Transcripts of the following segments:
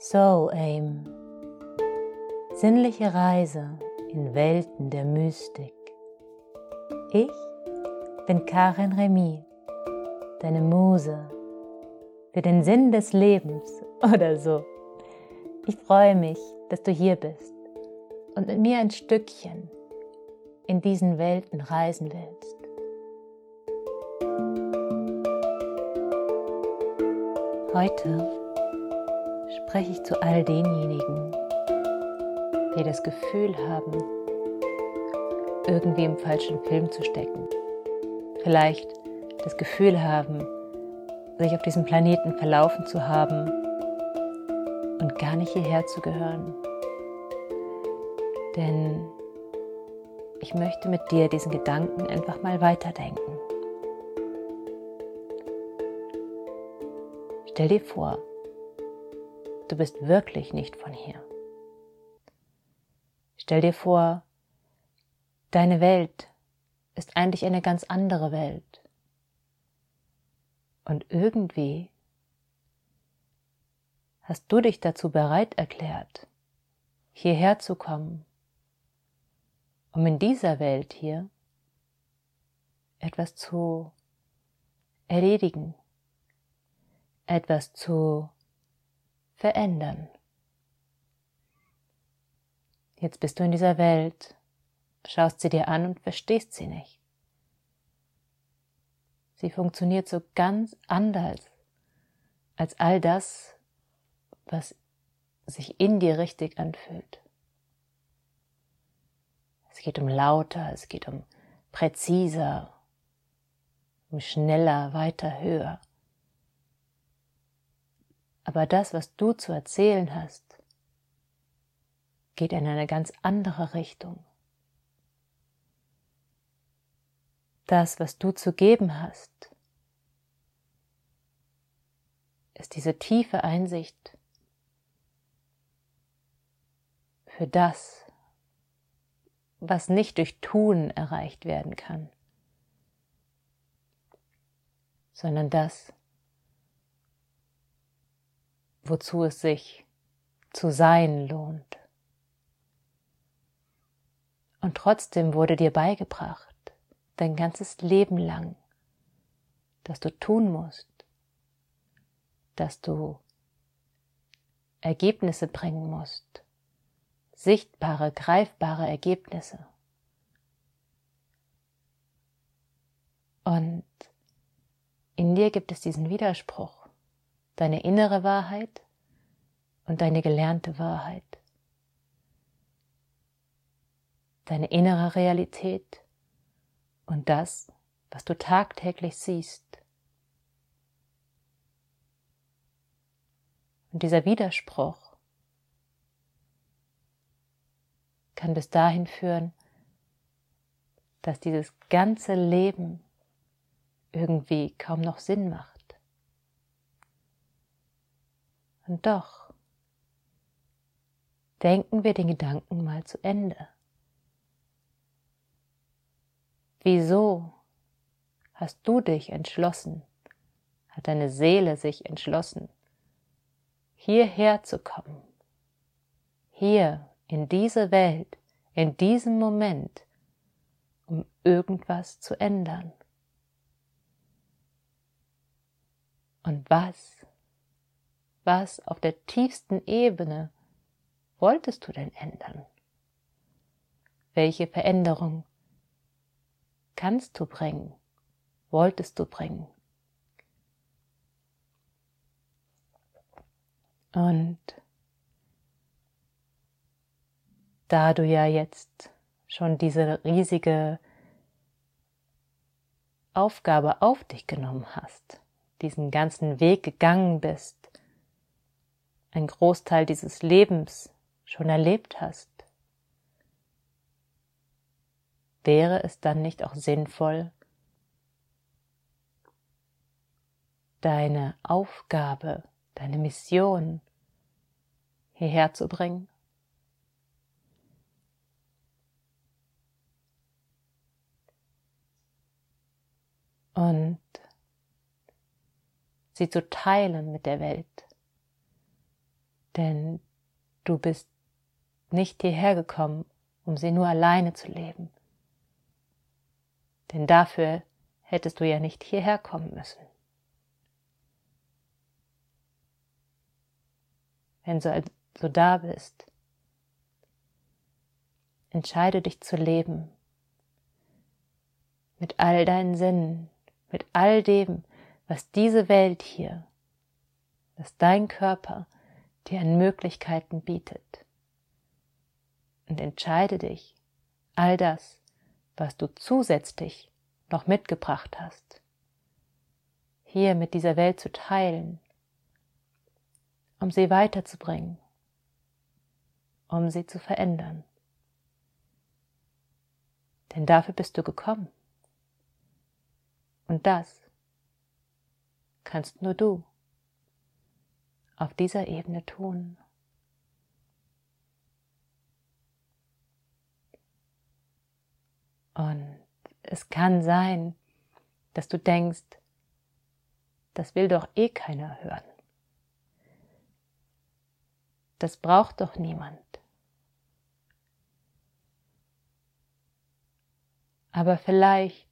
Soul Aim. Sinnliche Reise in Welten der Mystik. Ich bin Karin Remy, deine Muse für den Sinn des Lebens oder so. Ich freue mich, dass du hier bist und mit mir ein Stückchen in diesen Welten reisen willst. Heute spreche ich zu all denjenigen, die das Gefühl haben, irgendwie im falschen Film zu stecken. Vielleicht das Gefühl haben, sich auf diesem Planeten verlaufen zu haben und gar nicht hierher zu gehören. Denn ich möchte mit dir diesen Gedanken einfach mal weiterdenken. Stell dir vor, du bist wirklich nicht von hier. Stell dir vor, deine Welt ist eigentlich eine ganz andere Welt. Und irgendwie hast du dich dazu bereit erklärt, hierher zu kommen, um in dieser Welt hier etwas zu erledigen, etwas zu verändern. Jetzt bist du in dieser Welt, schaust sie dir an und verstehst sie nicht. Sie funktioniert so ganz anders als all das, was sich in dir richtig anfühlt. Es geht um lauter, es geht um präziser, um schneller, weiter, höher. Aber das, was du zu erzählen hast, geht in eine ganz andere Richtung. Das, was du zu geben hast, ist diese tiefe Einsicht für das, was nicht durch Tun erreicht werden kann, sondern das, wozu es sich zu sein lohnt. Und trotzdem wurde dir beigebracht, dein ganzes Leben lang, dass du tun musst, dass du Ergebnisse bringen musst, sichtbare, greifbare Ergebnisse. Und in dir gibt es diesen Widerspruch deine innere Wahrheit und deine gelernte Wahrheit. Deine innere Realität und das, was du tagtäglich siehst. Und dieser Widerspruch kann bis dahin führen, dass dieses ganze Leben irgendwie kaum noch Sinn macht. Und doch denken wir den Gedanken mal zu Ende. Wieso hast du dich entschlossen, hat deine Seele sich entschlossen, hierher zu kommen, hier in diese Welt, in diesem Moment, um irgendwas zu ändern? Und was was auf der tiefsten Ebene wolltest du denn ändern? Welche Veränderung kannst du bringen? Wolltest du bringen? Und da du ja jetzt schon diese riesige Aufgabe auf dich genommen hast, diesen ganzen Weg gegangen bist, ein Großteil dieses Lebens schon erlebt hast, wäre es dann nicht auch sinnvoll, deine Aufgabe, deine Mission hierher zu bringen? Und sie zu teilen mit der Welt. Denn du bist nicht hierher gekommen, um sie nur alleine zu leben. Denn dafür hättest du ja nicht hierher kommen müssen. Wenn du so da bist, entscheide dich zu leben mit all deinen Sinnen, mit all dem, was diese Welt hier, was dein Körper dir an Möglichkeiten bietet. Und entscheide dich, all das, was du zusätzlich noch mitgebracht hast, hier mit dieser Welt zu teilen, um sie weiterzubringen, um sie zu verändern. Denn dafür bist du gekommen. Und das kannst nur du auf dieser Ebene tun. Und es kann sein, dass du denkst, das will doch eh keiner hören. Das braucht doch niemand. Aber vielleicht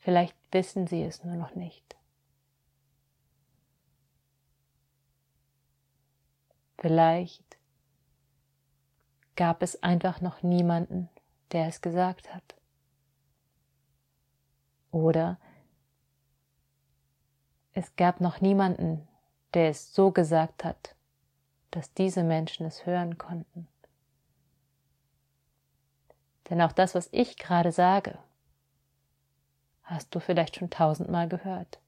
Vielleicht wissen sie es nur noch nicht. Vielleicht gab es einfach noch niemanden, der es gesagt hat. Oder es gab noch niemanden, der es so gesagt hat, dass diese Menschen es hören konnten. Denn auch das, was ich gerade sage, hast du vielleicht schon tausendmal gehört.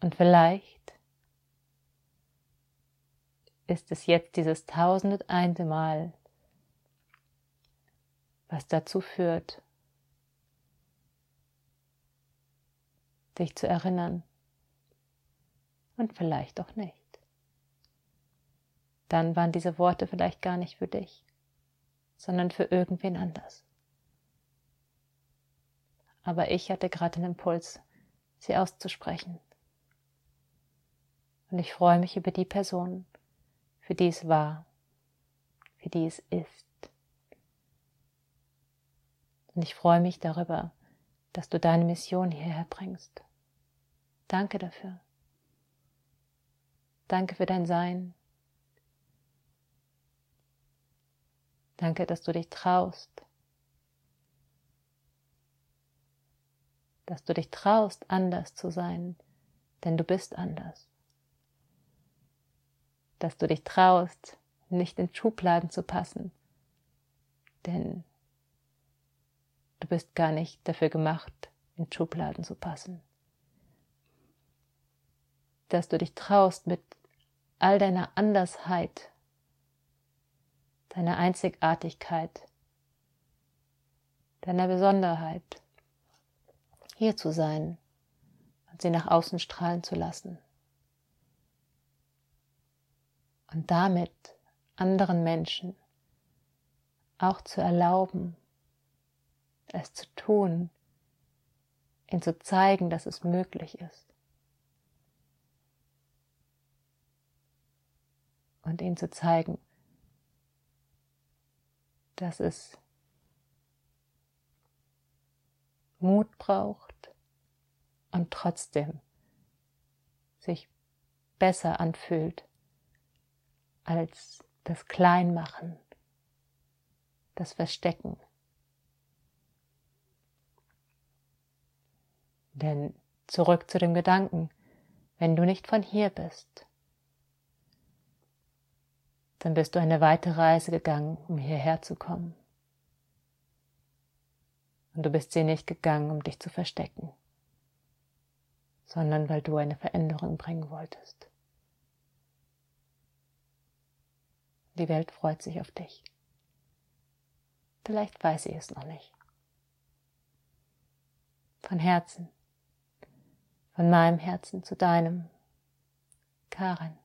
Und vielleicht ist es jetzt dieses tausendete Mal, was dazu führt, dich zu erinnern und vielleicht auch nicht. Dann waren diese Worte vielleicht gar nicht für dich, sondern für irgendwen anders aber ich hatte gerade den Impuls, sie auszusprechen. Und ich freue mich über die Person, für die es war, für die es ist. Und ich freue mich darüber, dass du deine Mission hierher bringst. Danke dafür. Danke für dein Sein. Danke, dass du dich traust, dass du dich traust, anders zu sein, denn du bist anders. Dass du dich traust, nicht in Schubladen zu passen, denn du bist gar nicht dafür gemacht, in Schubladen zu passen. Dass du dich traust, mit all deiner Andersheit, deiner Einzigartigkeit, deiner Besonderheit, hier zu sein und sie nach außen strahlen zu lassen. Und damit anderen Menschen auch zu erlauben, es zu tun, ihnen zu zeigen, dass es möglich ist. Und ihnen zu zeigen, dass es Mut braucht, und trotzdem sich besser anfühlt als das Kleinmachen, das Verstecken. Denn zurück zu dem Gedanken, wenn du nicht von hier bist, dann bist du eine weite Reise gegangen, um hierher zu kommen. Und du bist sie nicht gegangen, um dich zu verstecken sondern weil du eine Veränderung bringen wolltest. Die Welt freut sich auf dich. Vielleicht weiß sie es noch nicht. Von Herzen, von meinem Herzen zu deinem, Karen.